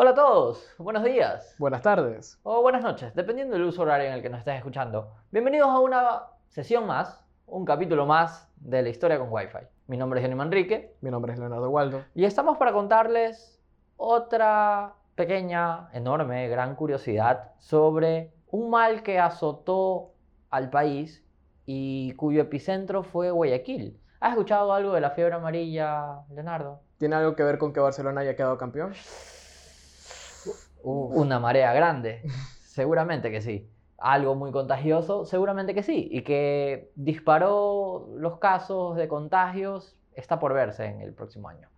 Hola a todos, buenos días. Buenas tardes. O buenas noches, dependiendo del uso horario en el que nos estés escuchando. Bienvenidos a una sesión más, un capítulo más de la historia con Wi-Fi. Mi nombre es Johnny Manrique. Mi nombre es Leonardo Waldo. Y estamos para contarles otra pequeña, enorme, gran curiosidad sobre un mal que azotó al país y cuyo epicentro fue Guayaquil. ¿Has escuchado algo de la fiebre amarilla, Leonardo? ¿Tiene algo que ver con que Barcelona haya quedado campeón? Una marea grande. Seguramente que sí. Algo muy contagioso, seguramente que sí. Y que disparó los casos de contagios está por verse en el próximo año.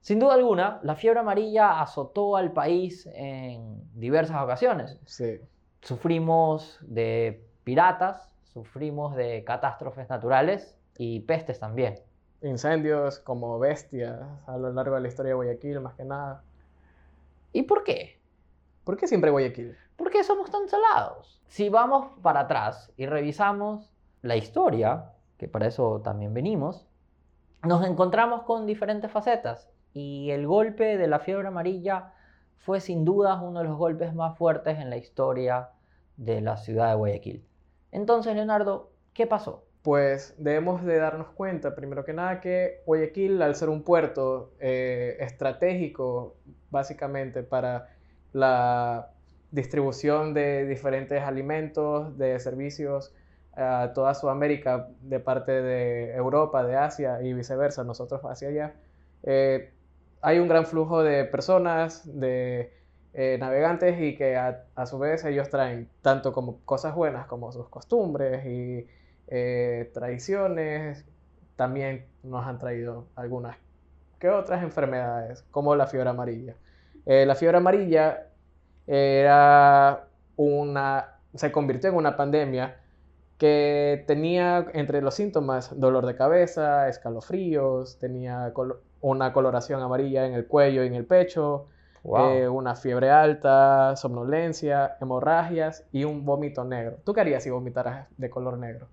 Sin duda alguna, la fiebre amarilla azotó al país en diversas ocasiones. Sí. Sufrimos de piratas, sufrimos de catástrofes naturales y pestes también. Incendios como bestias a lo largo de la historia de Guayaquil, más que nada. ¿Y por qué? ¿Por qué siempre Guayaquil? ¿Por qué somos tan salados? Si vamos para atrás y revisamos la historia, que para eso también venimos, nos encontramos con diferentes facetas y el golpe de la fiebre amarilla fue sin duda uno de los golpes más fuertes en la historia de la ciudad de Guayaquil. Entonces, Leonardo, ¿qué pasó? Pues debemos de darnos cuenta, primero que nada, que Guayaquil, al ser un puerto eh, estratégico, básicamente para la distribución de diferentes alimentos, de servicios a toda Sudamérica, de parte de Europa, de Asia y viceversa, nosotros hacia allá, eh, hay un gran flujo de personas, de eh, navegantes y que a, su vez ellos traen tanto como cosas buenas como sus costumbres y eh, tradiciones, también nos han traído algunas que otras enfermedades como la fiebre amarilla. Eh, la fiebre amarilla era una, se convirtió en una pandemia que tenía entre los síntomas dolor de cabeza, escalofríos, tenía una coloración amarilla en el cuello y en el pecho, eh, una fiebre alta, somnolencia, hemorragias y un vómito negro. ¿Tú qué harías si vomitaras de color negro?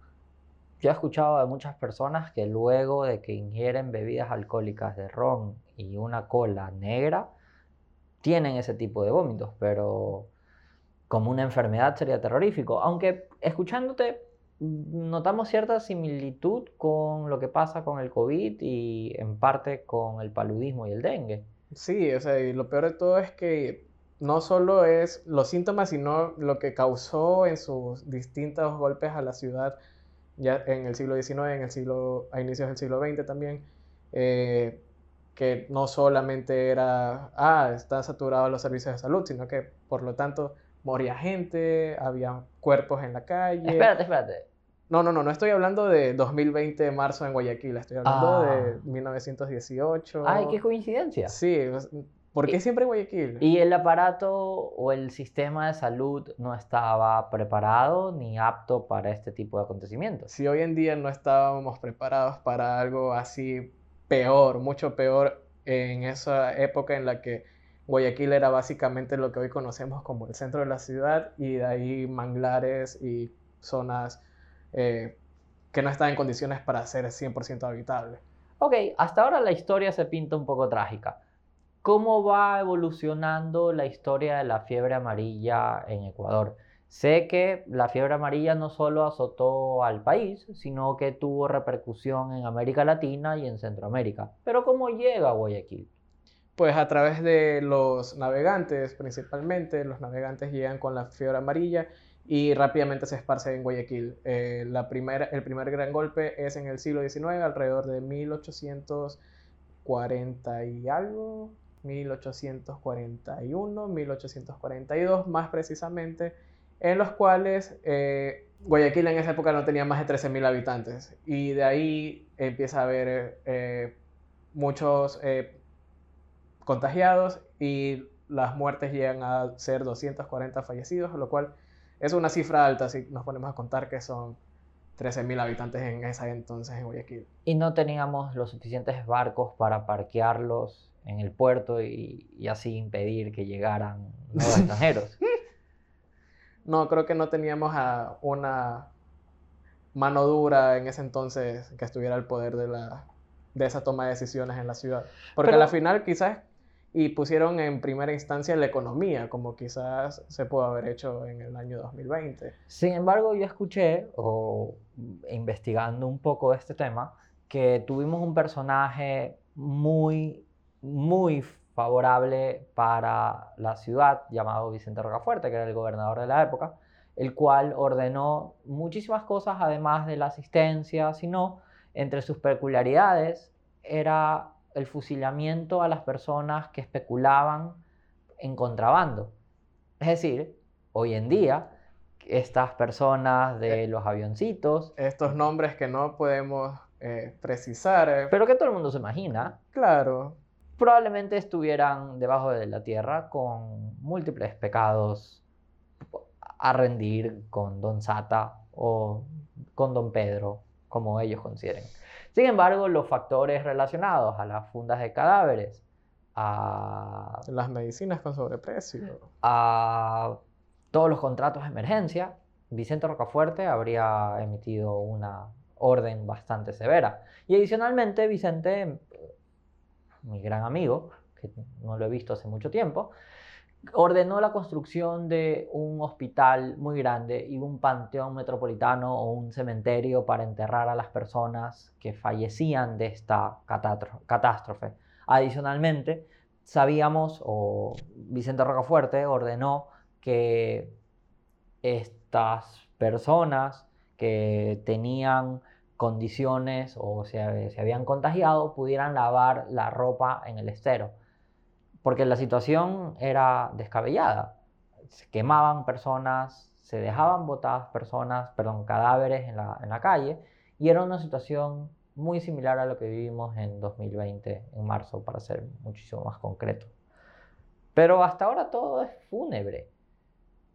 Yo he escuchado de muchas personas que luego de que ingieren bebidas alcohólicas de ron y una cola negra, tienen ese tipo de vómitos, pero como una enfermedad sería terrorífico. Aunque escuchándote, notamos cierta similitud con lo que pasa con el COVID y en parte con el paludismo y el dengue. Sí, o sea, y lo peor de todo es que no solo es los síntomas, sino lo que causó en sus distintos golpes a la ciudad ya en el siglo XIX, en el siglo, a inicios del siglo XX también, eh, que no solamente era, ah, están saturados los servicios de salud, sino que por lo tanto moría gente, había cuerpos en la calle. Espérate, espérate. No, no, no, no estoy hablando de 2020, marzo en Guayaquil, estoy hablando de 1918. Ah. Ay, qué coincidencia. Sí, ¿por qué siempre Guayaquil? Y el aparato o el sistema de salud no estaba preparado ni apto para este tipo de acontecimientos. Si hoy en día no estábamos preparados para algo así peor, mucho peor en esa época en la que Guayaquil era básicamente lo que hoy conocemos como el centro de la ciudad y de ahí manglares y zonas eh, que no está en condiciones para ser 100% habitable. Ok, hasta ahora la historia se pinta un poco trágica. ¿Cómo va evolucionando la historia de la fiebre amarilla en Ecuador? Sé que la fiebre amarilla no solo azotó al país, sino que tuvo repercusión en América Latina y en Centroamérica. Pero ¿cómo llega a Guayaquil? Pues a través de los navegantes principalmente, los navegantes llegan con la fiebre amarilla y rápidamente se esparce en Guayaquil. Eh, la el primer gran golpe es en el siglo XIX, alrededor de 1840 y algo, 1841, 1842 más precisamente, en los cuales eh, Guayaquil en esa época no tenía más de 13.000 habitantes y de ahí empieza a haber eh, muchos contagiados y las muertes llegan a ser 240 fallecidos, lo cual es una cifra alta si nos ponemos a contar que son 13.000 habitantes en esa entonces en Guayaquil. Y no teníamos los suficientes barcos para parquearlos en el puerto y, así impedir que llegaran nuevos extranjeros. No, creo que no teníamos a una mano dura en ese entonces que estuviera al poder de, la, de esa toma de decisiones en la ciudad. Porque al final quizás y pusieron en primera instancia la economía, como quizás se pudo haber hecho en el año 2020. Sin embargo, yo escuché, o investigando un poco este tema, que tuvimos un personaje muy, muy favorable para la ciudad, llamado Vicente Rocafuerte, que era el gobernador de la época, el cual ordenó muchísimas cosas, además de la asistencia, sino entre sus peculiaridades era el fusilamiento a las personas que especulaban en contrabando. Es decir, hoy en día, estas personas de eh, los avioncitos... Estos nombres que no podemos eh, precisar. Eh, pero que todo el mundo se imagina. Claro. Probablemente estuvieran debajo de la tierra con múltiples pecados a rendir con Don Sata o con Don Pedro, como ellos consideren. Sin embargo, los factores relacionados a las fundas de cadáveres, a las medicinas con sobreprecio, a todos los contratos de emergencia, Vicente Rocafuerte habría emitido una orden bastante severa. Y adicionalmente, Vicente, mi gran amigo, que no lo he visto hace mucho tiempo, ordenó la construcción de un hospital muy grande y un panteón metropolitano o un cementerio para enterrar a las personas que fallecían de esta catástrofe. Adicionalmente, sabíamos, o Vicente Rocafuerte ordenó que estas personas que tenían condiciones o se, se habían contagiado pudieran lavar la ropa en el estero porque la situación era descabellada. Se quemaban personas, se dejaban botadas personas, perdón, cadáveres en la, en la calle, y era una situación muy similar a lo que vivimos en 2020, en marzo, para ser muchísimo más concreto. Pero hasta ahora todo es fúnebre.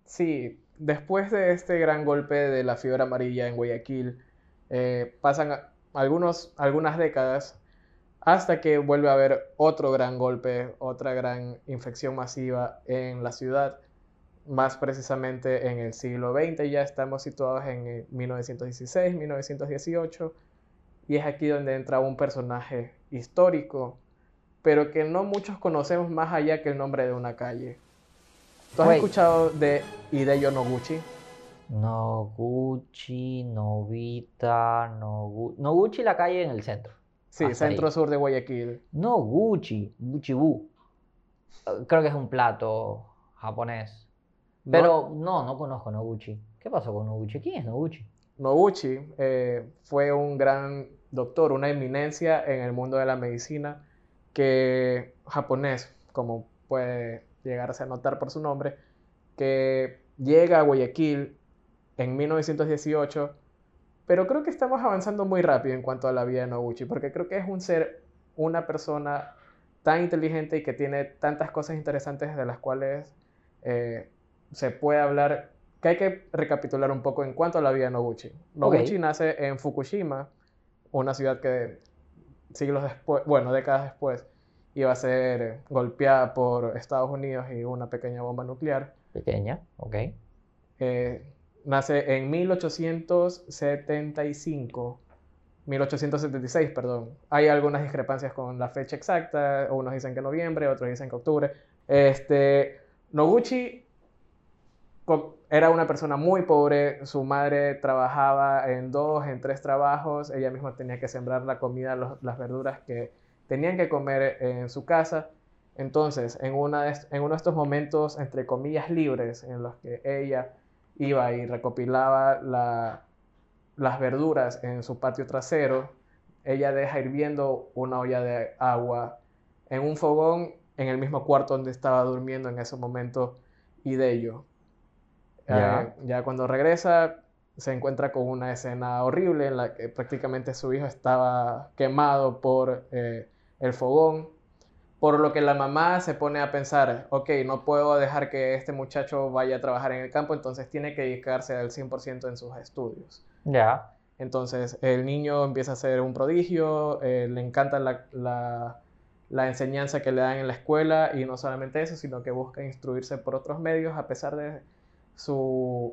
Sí, después de este gran golpe de la fiebre amarilla en Guayaquil, eh, pasan algunos, algunas décadas hasta que vuelve a haber otro gran golpe, otra gran infección masiva en la ciudad, más precisamente en el siglo XX, ya estamos situados en 1916, 1918, y es aquí donde entra un personaje histórico, pero que no muchos conocemos más allá que el nombre de una calle. ¿Tú has escuchado de Hideo Noguchi? Noguchi, Novita, Noguchi. Noguchi, la calle en el centro. Sí, centro-sur de Guayaquil. No, Gucci, Gucci-bu. Creo que es un plato japonés. Pero no, no, conozco Noguchi. ¿Qué pasó con Noguchi? ¿Quién es Noguchi? Noguchi eh, fue un gran doctor, una eminencia en el mundo de la medicina, que japonés, como puede llegarse a notar por su nombre, que llega a Guayaquil en 1918 pero creo que estamos avanzando muy rápido en cuanto a la vida de Noguchi, porque creo que es un ser, una persona tan inteligente y que tiene tantas cosas interesantes de las cuales eh, se puede hablar, que hay que recapitular un poco en cuanto a la vida de Noguchi. Noguchi nace en Fukushima, una ciudad que siglos después, bueno, décadas después, iba a ser golpeada por Estados Unidos y una pequeña bomba nuclear. Pequeña, ok. Eh, nace en 1875, 1876, perdón. Hay algunas discrepancias con la fecha exacta, unos dicen que noviembre, otros dicen que octubre. Este, Noguchi era una persona muy pobre, su madre trabajaba en dos, en tres trabajos, ella misma tenía que sembrar la comida, las verduras que tenían que comer en su casa. Entonces, en, una en uno de estos momentos, entre comillas, libres, en los que ella iba y recopilaba las verduras en su patio trasero, ella deja hirviendo una olla de agua en un fogón en el mismo cuarto donde estaba durmiendo en ese momento y de ello. Eh, ya cuando regresa se encuentra con una escena horrible en la que prácticamente su hijo estaba quemado por eh, el fogón por lo que la mamá se pone a pensar, ok, no puedo dejar que este muchacho vaya a trabajar en el campo, entonces tiene que dedicarse al 100% en sus estudios. Ya. Entonces el niño empieza a ser un prodigio, eh, le encanta la, la, enseñanza que le dan en la escuela y no solamente eso, sino que busca instruirse por otros medios a pesar de su,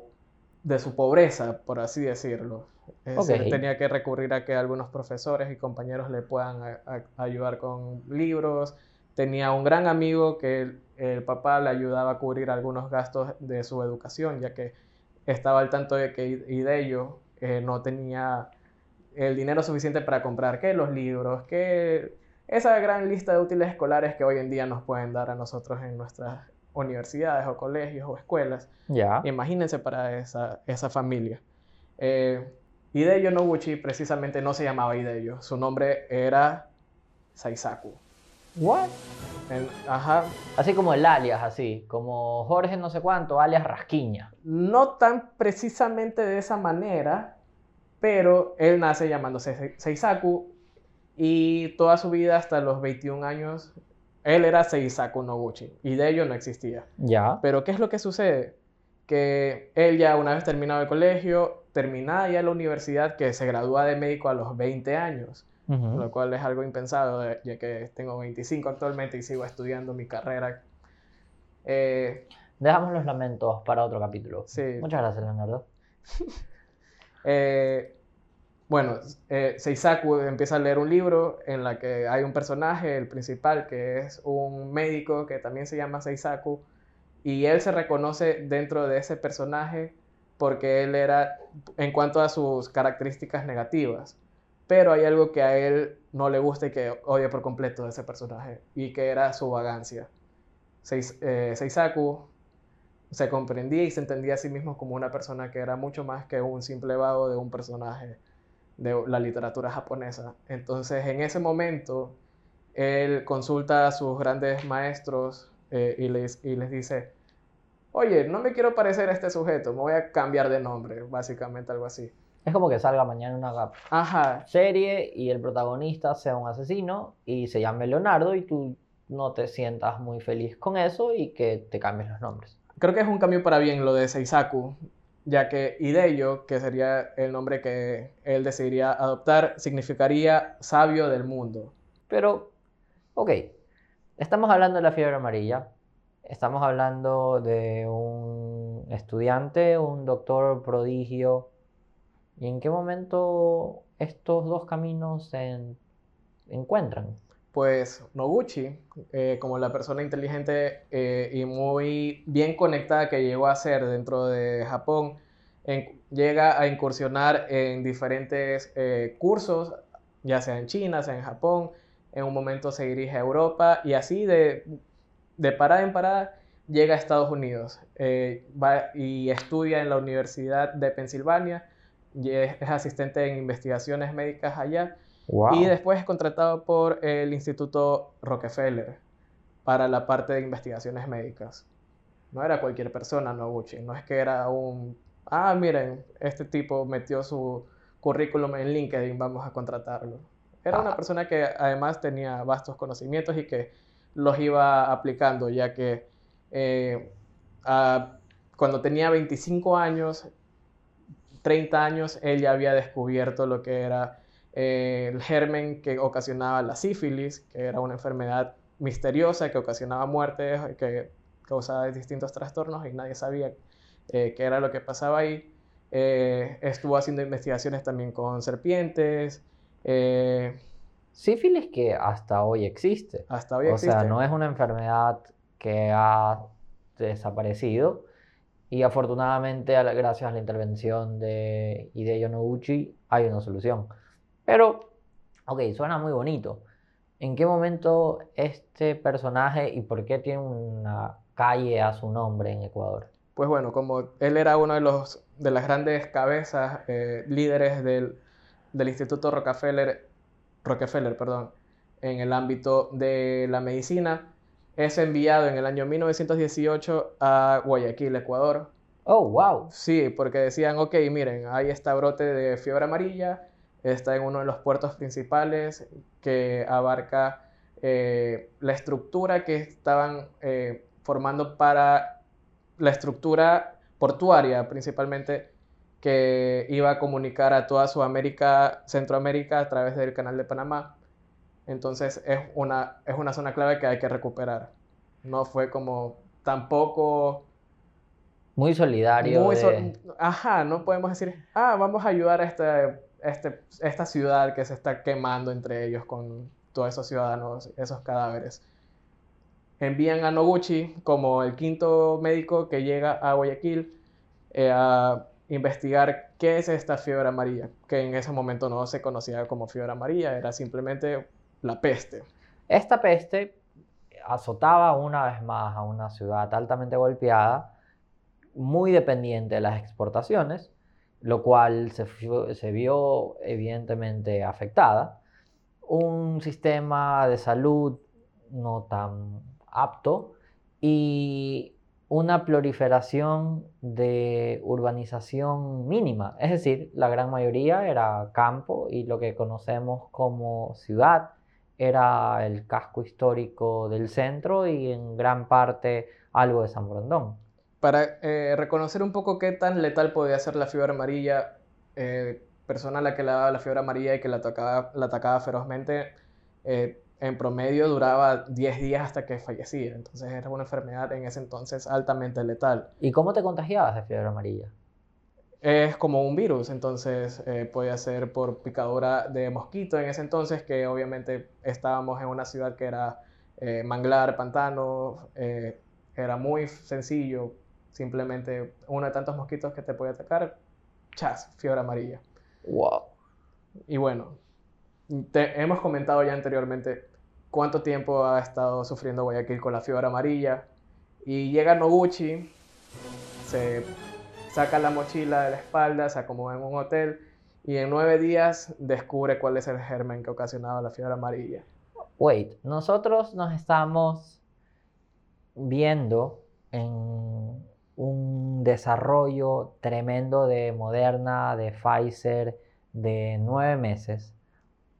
de su pobreza, por así decirlo. tenía que recurrir a que algunos profesores y compañeros le puedan ayudar con libros, tenía un gran amigo que el, el papá le ayudaba a cubrir algunos gastos de su educación, ya que estaba al tanto de que Idello eh, no tenía el dinero suficiente para comprar que los libros, que esa gran lista de útiles escolares que hoy en día nos pueden dar a nosotros en nuestras universidades o colegios o escuelas. Ya. Imagínense para esa, esa familia. Eh, Hideyo Noguchi precisamente no se llamaba Hideyo, su nombre era Saisaku. What? En- ajá, Así como el alias, así. Como Jorge no sé cuánto, alias Rasquiña. no tan precisamente de esa manera, pero él nace llamándose Se- Seisaku y toda su vida hasta los 21 años él era Seisaku Noguchi y de ello no existía. Ya. Pero ¿qué es lo que sucede? Que él ya una vez terminado el colegio, terminada ya la universidad, que se gradúa de médico a los 20 años, Lo cual es algo impensado, eh, ya que tengo 25 actualmente y sigo estudiando mi carrera. Eh, Dejamos los lamentos para otro capítulo. Sí. Muchas gracias, Leonardo. Eh, bueno, eh, Seisaku empieza a leer un libro en la que hay un personaje, el principal, que es un médico que también se llama Seisaku, y él se reconoce dentro de ese personaje porque él era, en cuanto a sus características negativas, pero hay algo que a él no le gusta y que odia por completo de ese personaje, y que era su vagancia. Seis- eh, Seisaku se comprendía y se entendía a sí mismo como una persona que era mucho más que un simple vago de un personaje de la literatura japonesa. Entonces, en ese momento, él consulta a sus grandes maestros eh, y, les, y les dice, oye, no me quiero parecer a este sujeto, me voy a cambiar de nombre, básicamente algo así. Es como que salga mañana una Ajá, serie y el protagonista sea un asesino y se llame Leonardo y tú no te sientas muy feliz con eso y que te cambies los nombres. creo que es un cambio para bien lo de Seisaku, ya que Hideyo, que sería el nombre que él decidiría adoptar, significaría sabio del mundo. Pero, ok, estamos hablando de la fiebre amarilla, estamos hablando de un estudiante, un doctor prodigio, ¿y en qué momento estos dos caminos se en- encuentran? Pues Noguchi, eh, como la persona inteligente eh, y muy bien conectada que llegó a ser dentro de Japón, llega a incursionar en diferentes eh, cursos, ya sea en China, sea en Japón, en un momento se dirige a Europa y así de, de parada en parada llega a Estados Unidos va y estudia en la Universidad de Pensilvania, y es, asistente en investigaciones médicas allá. Wow. Y después es contratado por el Instituto Rockefeller para la parte de investigaciones médicas. No era cualquier persona, Noguchi. No es que era un, ah, miren, este tipo metió su currículum en LinkedIn, vamos a contratarlo. Era una Ah. persona que además tenía vastos conocimientos y que los iba aplicando, ya que eh, a- cuando tenía 25 años, 30 años, él ya había descubierto lo que era eh, el germen que ocasionaba la sífilis, que era una enfermedad misteriosa que ocasionaba muertes, que causaba distintos trastornos y nadie sabía eh, qué era lo que pasaba ahí. Eh, estuvo haciendo investigaciones también con serpientes. Sífilis que hasta hoy existe. hasta hoy O existe. sea, no es una enfermedad que ha desaparecido y afortunadamente gracias a la intervención de Hideo Noguchi hay una solución. Pero, ok, suena muy bonito. ¿En qué momento este personaje y por qué tiene una calle a su nombre en Ecuador? Pues bueno, como él era uno de los de las grandes cabezas, eh, líderes del, del Instituto Rockefeller, Rockefeller, perdón, en el ámbito de la medicina, es enviado en el año 1918 a Guayaquil, Ecuador. Oh, wow. Sí, porque decían, ok, miren, hay este brote de fiebre amarilla, está en uno de los puertos principales que abarca eh, la estructura que estaban eh, formando para la estructura portuaria principalmente que iba a comunicar a toda Sudamérica, Centroamérica a través del canal de Panamá. Entonces es una, es una zona clave que hay que recuperar. No fue como tampoco Muy solidario. muy so- de- Ajá, no podemos decir, ah, vamos a ayudar a este, este- esta ciudad que se está quemando entre ellos con todos esos ciudadanos, esos cadáveres. envían a Noguchi como el quinto médico que llega a Guayaquil eh, a investigar qué es esta fiebre amarilla, que en ese momento no se conocía como fiebre amarilla, era simplemente la peste. Esta peste azotaba una vez más a una ciudad altamente golpeada, muy dependiente de las exportaciones, lo cual se, vio evidentemente afectada. Un sistema de salud no tan apto y una proliferación de urbanización mínima, es decir, la gran mayoría era campo y lo que conocemos como ciudad era el casco histórico del centro y en gran parte algo de San Borondón. Para eh, reconocer un poco qué tan letal podía ser la fiebre amarilla, eh, persona a la que le daba la fiebre amarilla y que la atacaba, la atacaba ferozmente, eh, en promedio duraba 10 días hasta que fallecía. Entonces era una enfermedad en ese entonces altamente letal. ¿Y cómo te contagiabas de fiebre amarilla? Es como un virus, entonces eh, podía ser por picadura de mosquito en ese entonces, que obviamente estábamos en una ciudad que era manglar, pantano, era muy sencillo, Simplemente uno de tantos mosquitos que te puede atacar, chas, fiebre amarilla. Wow. Y bueno, te, hemos comentado ya anteriormente cuánto tiempo ha estado sufriendo Guayaquil con la fiebre amarilla. Y llega Noguchi, se saca la mochila de la espalda, se acomoda en un hotel y en nueve días descubre cuál es el germen que ocasionaba la fiebre amarilla. Wait, nosotros nos estamos viendo en un desarrollo tremendo de Moderna, de Pfizer, de nueve meses,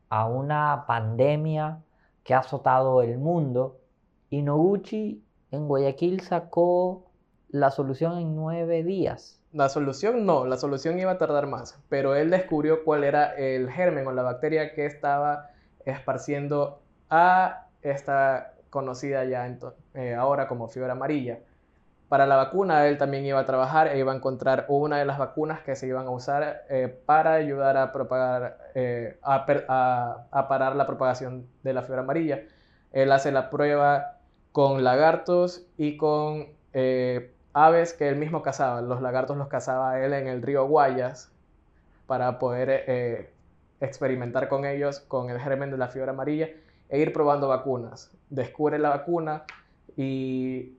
a una pandemia que ha azotado el mundo. Y Noguchi en Guayaquil sacó la solución en nueve días. La solución no, la solución iba a tardar más, pero él descubrió cuál era el germen o la bacteria que estaba esparciendo a esta conocida ya eh, ahora como fiebre amarilla. Para la vacuna él también iba a trabajar e iba a encontrar una de las vacunas que se iban a usar eh, para ayudar a propagar, eh, a, parar la propagación de la fiebre amarilla. Él hace la prueba con lagartos y con eh, aves que él mismo cazaba. Los lagartos los cazaba él en el río Guayas para poder experimentar con ellos, con el germen de la fiebre amarilla e ir probando vacunas. Descubre la vacuna y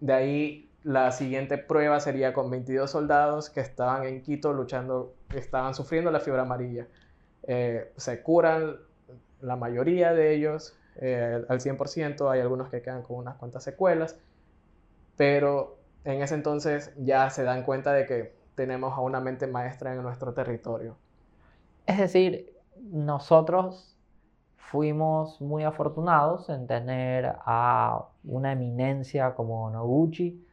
de ahí la siguiente prueba sería con 22 soldados que estaban en Quito luchando, estaban sufriendo la fiebre amarilla. Eh, se curan la mayoría de ellos eh, al 100%, hay algunos que quedan con unas cuantas secuelas, pero en ese entonces ya se dan cuenta de que tenemos a una mente maestra en nuestro territorio. Es decir, nosotros fuimos muy afortunados en tener a una eminencia como Noguchi,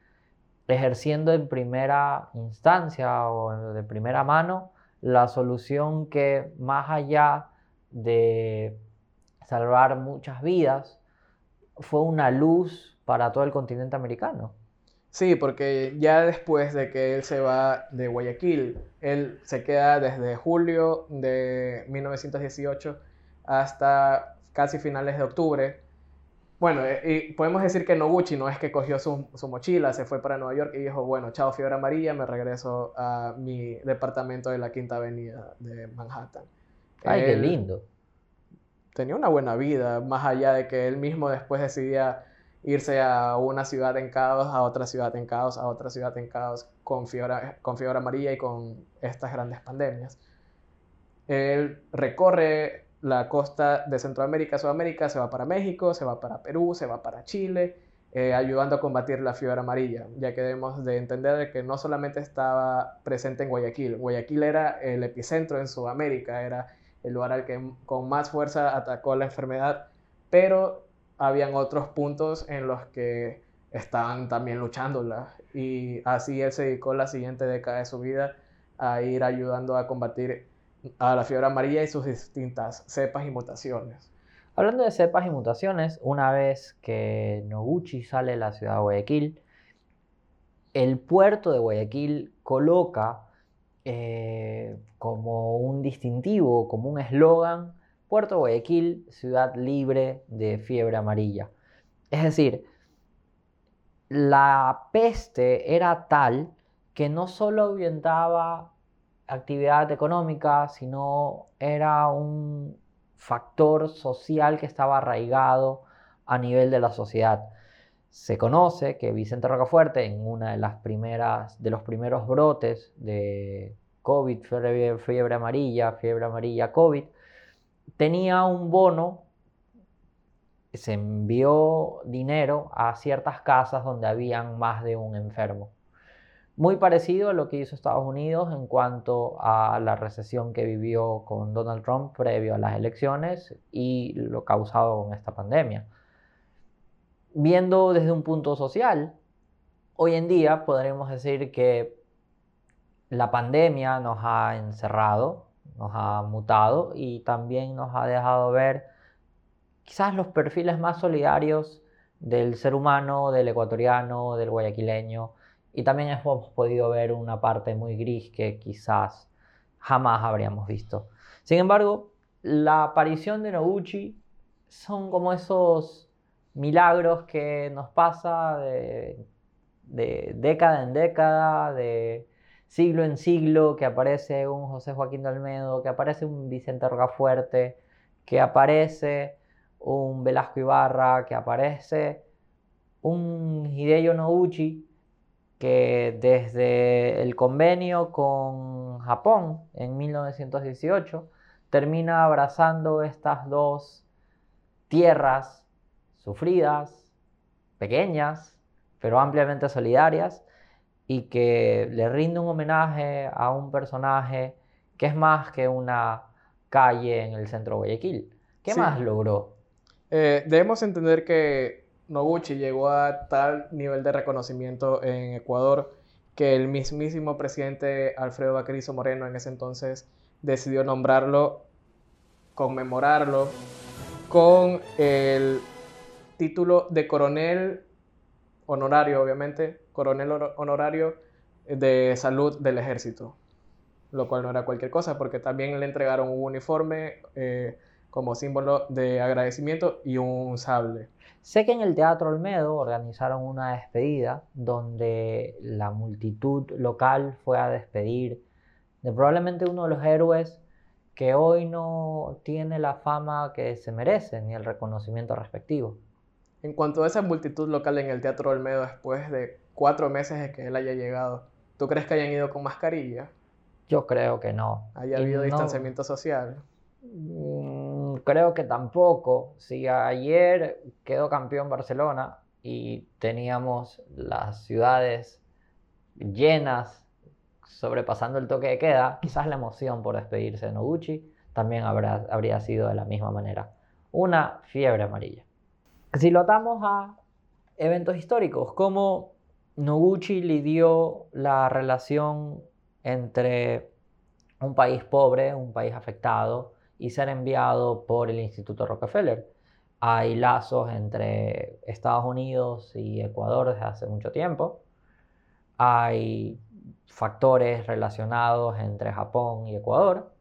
ejerciendo en primera instancia o de primera mano la solución que más allá de salvar muchas vidas, fue una luz para todo el continente americano. Sí, porque ya después de que él se va de Guayaquil, él se queda desde julio de 1918 hasta casi finales de octubre bueno, eh, y podemos decir que Noguchi no es que cogió su, mochila, se fue para Nueva York y dijo, bueno, chao fiebre amarilla, me regreso a mi departamento de la Quinta Avenida de Manhattan. Ay, qué lindo. Tenía una buena vida, más allá de que él mismo después decidía irse a una ciudad en caos, a otra ciudad en caos, a otra ciudad en caos, con fiebre, con fiebre amarilla y con estas grandes pandemias. Él recorre la costa de Centroamérica, Sudamérica, se va para México, se va para Perú, se va para Chile, eh, ayudando a combatir la fiebre amarilla, ya que debemos de entender que no solamente estaba presente en Guayaquil, Guayaquil era el epicentro en Sudamérica, era el lugar al que con más fuerza atacó la enfermedad, pero habían otros puntos en los que estaban también luchándola y así él se dedicó la siguiente década de su vida a ir ayudando a combatir a la fiebre amarilla y sus distintas cepas y mutaciones. Hablando de cepas y mutaciones, una vez que Noguchi sale de la ciudad de Guayaquil, el puerto de Guayaquil coloca eh, como un distintivo, como un eslogan, Puerto Guayaquil, ciudad libre de fiebre amarilla. Es decir, la peste era tal que no solo ahuyentaba actividad económica, sino era un factor social que estaba arraigado a nivel de la sociedad. Se conoce que Vicente Rocafuerte, en una de las primeras, de los primeros brotes de COVID, fiebre, fiebre amarilla, fiebre amarilla COVID, tenía un bono, se envió dinero a ciertas casas donde habían más de un enfermo. Muy parecido a lo que hizo Estados Unidos en cuanto a la recesión que vivió con Donald Trump previo a las elecciones y lo causado con esta pandemia. Viendo desde un punto social, hoy en día podremos decir que la pandemia nos ha encerrado, nos ha mutado y también nos ha dejado ver quizás los perfiles más solidarios del ser humano, del ecuatoriano, del guayaquileño, y también hemos podido ver una parte muy gris que quizás jamás habríamos visto. Sin embargo, la aparición de Noguchi son como esos milagros que nos pasa de, de década en década, de siglo en siglo, que aparece un José Joaquín de Almedo, que aparece un Vicente Rocafuerte, que aparece un Velasco Ibarra, que aparece un Hideo Noguchi, que desde el convenio con Japón en 1918 termina abrazando estas dos tierras sufridas, pequeñas, pero ampliamente solidarias, y que le rinde un homenaje a un personaje que es más que una calle en el centro de Guayaquil. ¿Qué más logró? Eh, debemos entender que Noguchi llegó a tal nivel de reconocimiento en Ecuador que el mismísimo presidente Alfredo Bacarizo Moreno en ese entonces decidió nombrarlo, conmemorarlo con el título de coronel honorario, obviamente, coronel honorario de salud del ejército, lo cual no era cualquier cosa porque también le entregaron un uniforme eh, como símbolo de agradecimiento y un sable. Sé que en el Teatro Olmedo organizaron una despedida donde la multitud local fue a despedir de probablemente uno de los héroes que hoy no tiene la fama que se merece ni el reconocimiento respectivo. En cuanto a esa multitud local en el Teatro Olmedo después de cuatro meses de que él haya llegado, ¿tú crees que hayan ido con mascarilla? Yo creo que no. ¿Haya habido distanciamiento social? Mm, creo que tampoco. Si ayer quedó campeón Barcelona y teníamos las ciudades llenas sobrepasando el toque de queda, quizás la emoción por despedirse de Noguchi también habrá, habría sido de la misma manera. Una fiebre amarilla. Si lo atamos a eventos históricos, como Noguchi lidió la relación entre un país pobre, un país afectado, y ser enviado por el Instituto Rockefeller. Hay lazos entre Estados Unidos y Ecuador desde hace mucho tiempo. Hay factores relacionados entre Japón y Ecuador.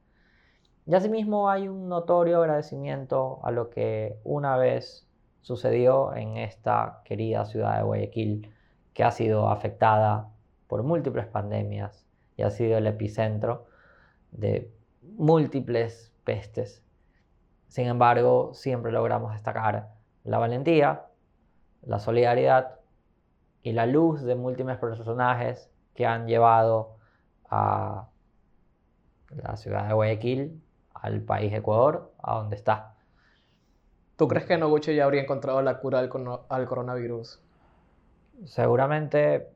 Y asimismo hay un notorio agradecimiento a lo que una vez sucedió en esta querida ciudad de Guayaquil, que ha sido afectada por múltiples pandemias y ha sido el epicentro de múltiples pestes. Sin embargo, siempre logramos destacar la valentía, la solidaridad y la luz de múltiples personajes que han llevado a la ciudad de Guayaquil, al país Ecuador, a donde está. ¿Tú crees que Noguchi ya habría encontrado la cura al, coronavirus? Seguramente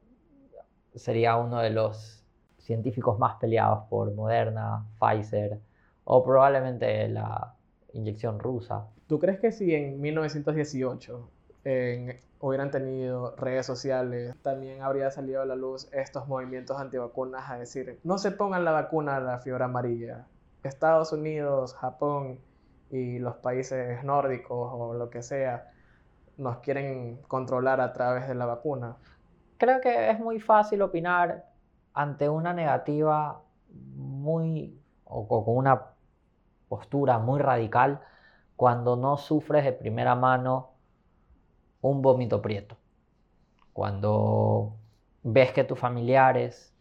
sería uno de los científicos más peleados por Moderna, Pfizer, o probablemente la inyección rusa. ¿Tú crees que si en 1918 hubieran tenido redes sociales, también habría salido a la luz estos movimientos antivacunas a decir, no se pongan la vacuna a la fiebre amarilla? Estados Unidos, Japón y los países nórdicos o lo que sea nos quieren controlar a través de la vacuna. Creo que es muy fácil opinar ante una negativa muy o con una postura muy radical cuando no sufres de primera mano un vómito prieto. cuando ves que tus familiares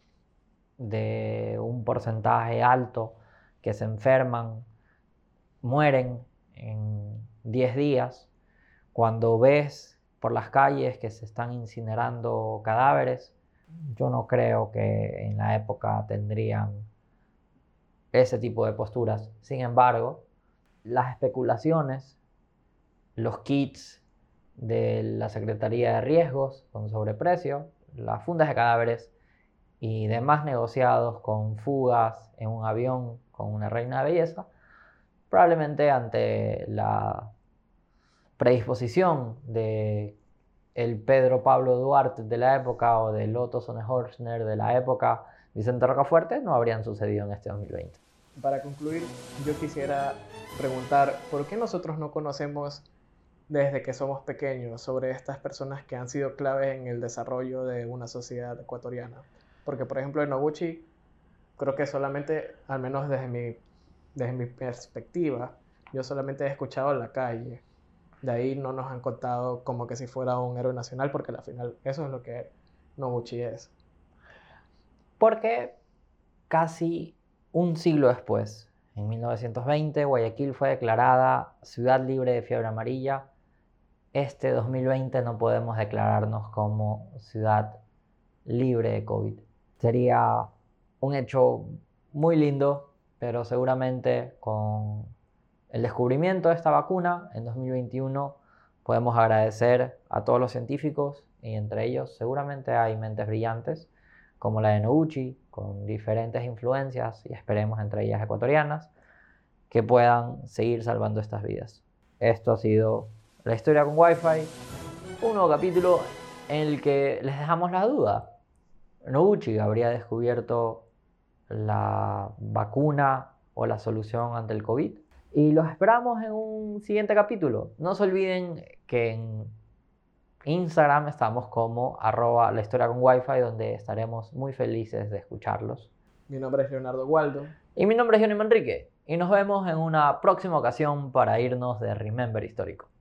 de un porcentaje alto que se enferman mueren en 10 días, cuando ves por las calles que se están incinerando cadáveres, yo no creo que en la época tendrían ese tipo de posturas. Sin embargo, las especulaciones, los kits de la Secretaría de Riesgos con sobreprecio, las fundas de cadáveres y demás negociados con fugas en un avión con una reina de belleza, probablemente ante la predisposición de el Pedro Pablo Duarte de la época o del Otto Sonnenhorstner de la época, Vicente Rocafuerte, no habrían sucedido en este 2020. Para concluir, yo quisiera preguntar, ¿por qué nosotros no conocemos desde que somos pequeños sobre estas personas que han sido claves en el desarrollo de una sociedad ecuatoriana? Porque, por ejemplo, en Noguchi, creo que solamente, al menos desde mi, desde mi perspectiva, yo solamente he escuchado en la calle de ahí no nos han contado como que si fuera un héroe nacional, porque al final eso es lo que Noguchi es. Porque casi un siglo después, en 1920, Guayaquil fue declarada ciudad libre de fiebre amarilla. Este 2020 no podemos declararnos como ciudad libre de COVID. Sería un hecho muy lindo, pero seguramente con el descubrimiento de esta vacuna en 2021 podemos agradecer a todos los científicos y entre ellos seguramente hay mentes brillantes como la de Noguchi, con diferentes influencias y esperemos entre ellas ecuatorianas, que puedan seguir salvando estas vidas. Esto ha sido la historia con Wi-Fi, un nuevo capítulo en el que les dejamos la duda. Noguchi habría descubierto la vacuna o la solución ante el COVID. Y los esperamos en un siguiente capítulo. No se olviden que en Instagram estamos como arroba la historia con wifi, donde estaremos muy felices de escucharlos. Mi nombre es Leonardo Waldo. Y mi nombre es Johnny Manrique. Y nos vemos en una próxima ocasión para irnos de Remember Histórico.